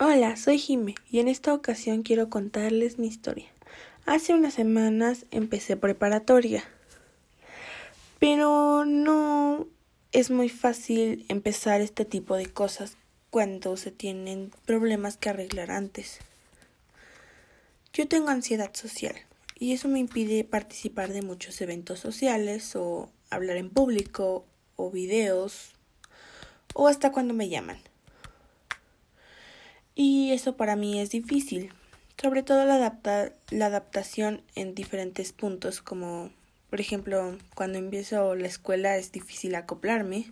Hola, soy Jime y en esta ocasión quiero contarles mi historia. Hace unas semanas empecé preparatoria, pero no es muy fácil empezar este tipo de cosas cuando se tienen problemas que arreglar antes. Yo tengo ansiedad social y eso me impide participar de muchos eventos sociales o hablar en público o videos o hasta cuando me llaman. Y eso para mí es difícil, sobre todo la, adapta la adaptación en diferentes puntos, como por ejemplo cuando empiezo la escuela es difícil acoplarme,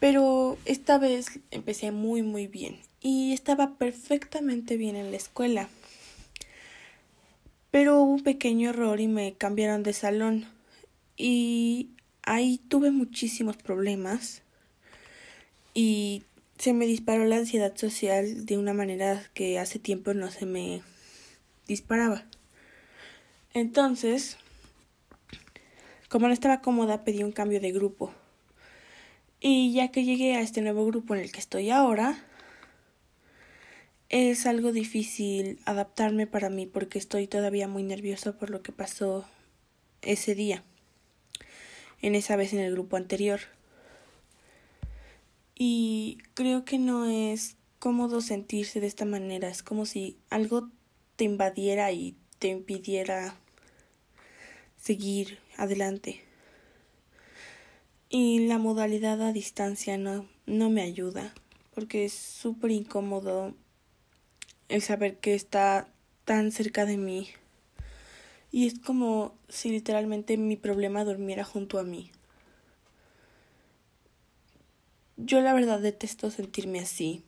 pero esta vez empecé muy muy bien y estaba perfectamente bien en la escuela. Pero hubo un pequeño error y me cambiaron de salón y ahí tuve muchísimos problemas y se me disparó la ansiedad social de una manera que hace tiempo no se me disparaba. Entonces, como no estaba cómoda, pedí un cambio de grupo. Y ya que llegué a este nuevo grupo en el que estoy ahora, es algo difícil adaptarme para mí porque estoy todavía muy nerviosa por lo que pasó ese día, en esa vez en el grupo anterior. Y creo que no es cómodo sentirse de esta manera. Es como si algo te invadiera y te impidiera seguir adelante. Y la modalidad a distancia no, no me ayuda, porque es súper incómodo el saber que está tan cerca de mí. Y es como si literalmente mi problema durmiera junto a mí. Yo la verdad detesto sentirme así.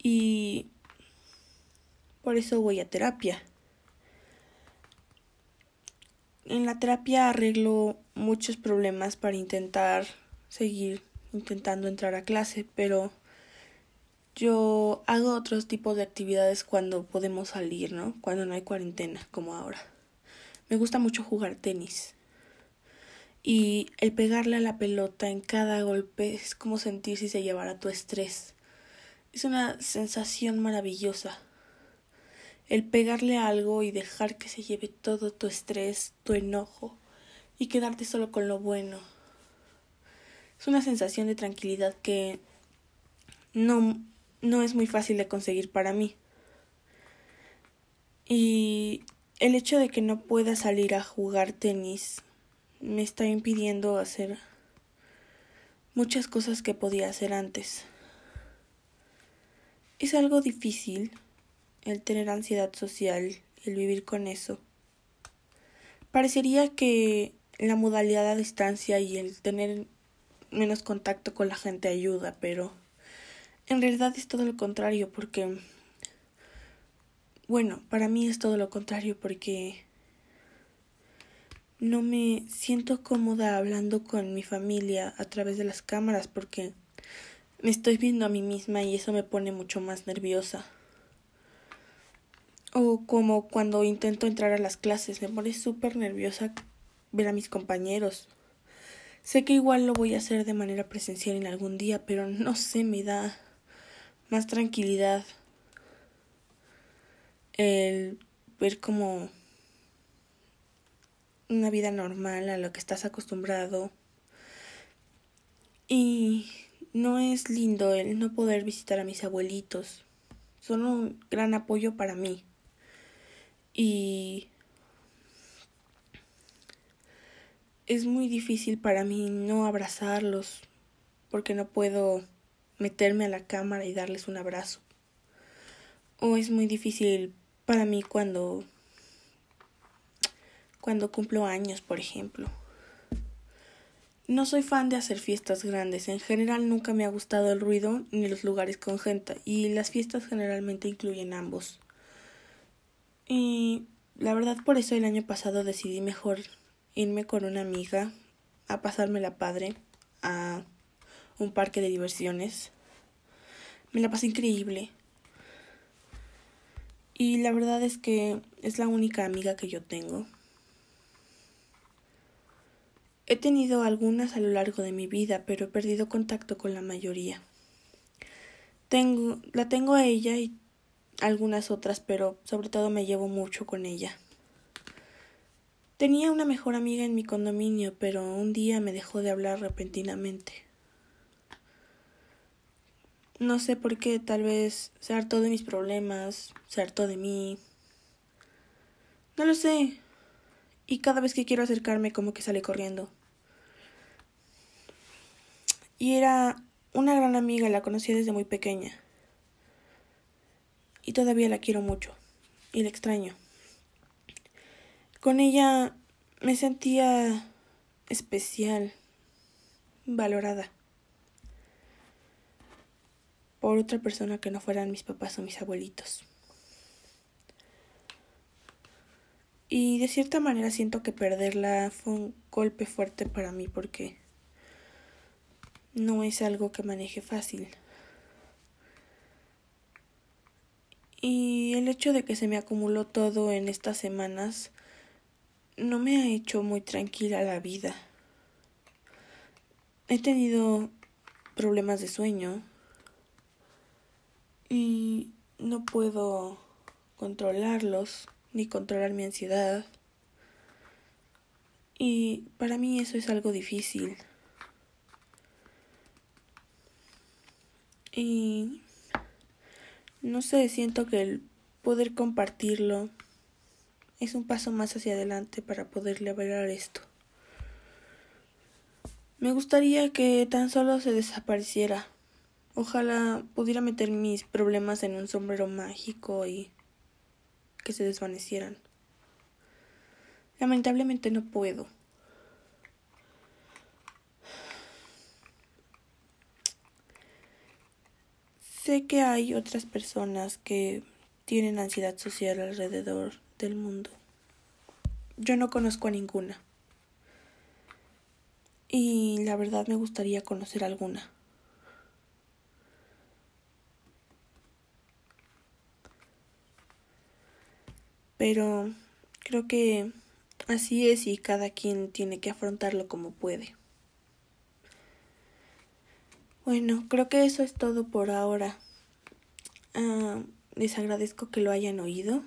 Y por eso voy a terapia. En la terapia arreglo muchos problemas para intentar seguir intentando entrar a clase, pero yo hago otros tipos de actividades cuando podemos salir, ¿no? Cuando no hay cuarentena, como ahora. Me gusta mucho jugar tenis y el pegarle a la pelota en cada golpe es como sentir si se llevara tu estrés. Es una sensación maravillosa. El pegarle algo y dejar que se lleve todo tu estrés, tu enojo y quedarte solo con lo bueno. Es una sensación de tranquilidad que no, no es muy fácil de conseguir para mí. Y el hecho de que no pueda salir a jugar tenis me está impidiendo hacer muchas cosas que podía hacer antes. Es algo difícil el tener ansiedad social, el vivir con eso. Parecería que la modalidad a distancia y el tener menos contacto con la gente ayuda, pero en realidad es todo lo contrario porque bueno, para mí es todo lo contrario porque no me siento cómoda hablando con mi familia a través de las cámaras porque me estoy viendo a mí misma y eso me pone mucho más nerviosa. O como cuando intento entrar a las clases, me pone súper nerviosa ver a mis compañeros. Sé que igual lo voy a hacer de manera presencial en algún día, pero no sé, me da más tranquilidad el ver como una vida normal a lo que estás acostumbrado. Y no es lindo el no poder visitar a mis abuelitos. Son un gran apoyo para mí. Y es muy difícil para mí no abrazarlos porque no puedo meterme a la cámara y darles un abrazo. O es muy difícil para mí cuando cuando cumplo años, por ejemplo. No soy fan de hacer fiestas grandes. En general nunca me ha gustado el ruido ni los lugares con gente y las fiestas generalmente incluyen ambos. Y la verdad por eso el año pasado decidí mejor irme con una amiga a pasarme la padre a un parque de diversiones. Me la pasé increíble. Y la verdad es que es la única amiga que yo tengo. He tenido algunas a lo largo de mi vida, pero he perdido contacto con la mayoría. tengo, la tengo a ella y algunas otras, pero sobre todo me llevo mucho con ella. Tenía una mejor amiga en mi condominio, pero un día me dejó de hablar repentinamente. No sé por qué, tal vez se hartó de mis problemas, se hartó de mí. No lo sé. Y cada vez que quiero acercarme como que sale corriendo. Y era una gran amiga, la conocí desde muy pequeña. Y todavía la quiero mucho. Y la extraño. Con ella me sentía especial, valorada por otra persona que no fueran mis papás o mis abuelitos. Y de cierta manera siento que perderla fue un golpe fuerte para mí porque no es algo que maneje fácil. Y el hecho de que se me acumuló todo en estas semanas no me ha hecho muy tranquila la vida. He tenido problemas de sueño y no puedo controlarlos ni controlar mi ansiedad. Y para mí eso es algo difícil. Y no sé, siento que el poder compartirlo es un paso más hacia adelante para poder liberar esto. Me gustaría que tan solo se desapareciera. Ojalá pudiera meter mis problemas en un sombrero mágico y que se desvanecieran. Lamentablemente no puedo. Sé que hay otras personas que tienen ansiedad social alrededor del mundo. Yo no conozco a ninguna. Y la verdad me gustaría conocer alguna. Pero creo que así es y cada quien tiene que afrontarlo como puede. Bueno, creo que eso es todo por ahora. Ah, les agradezco que lo hayan oído.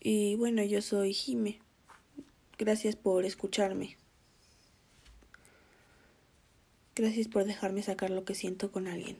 Y bueno, yo soy Jime. Gracias por escucharme. Gracias por dejarme sacar lo que siento con alguien.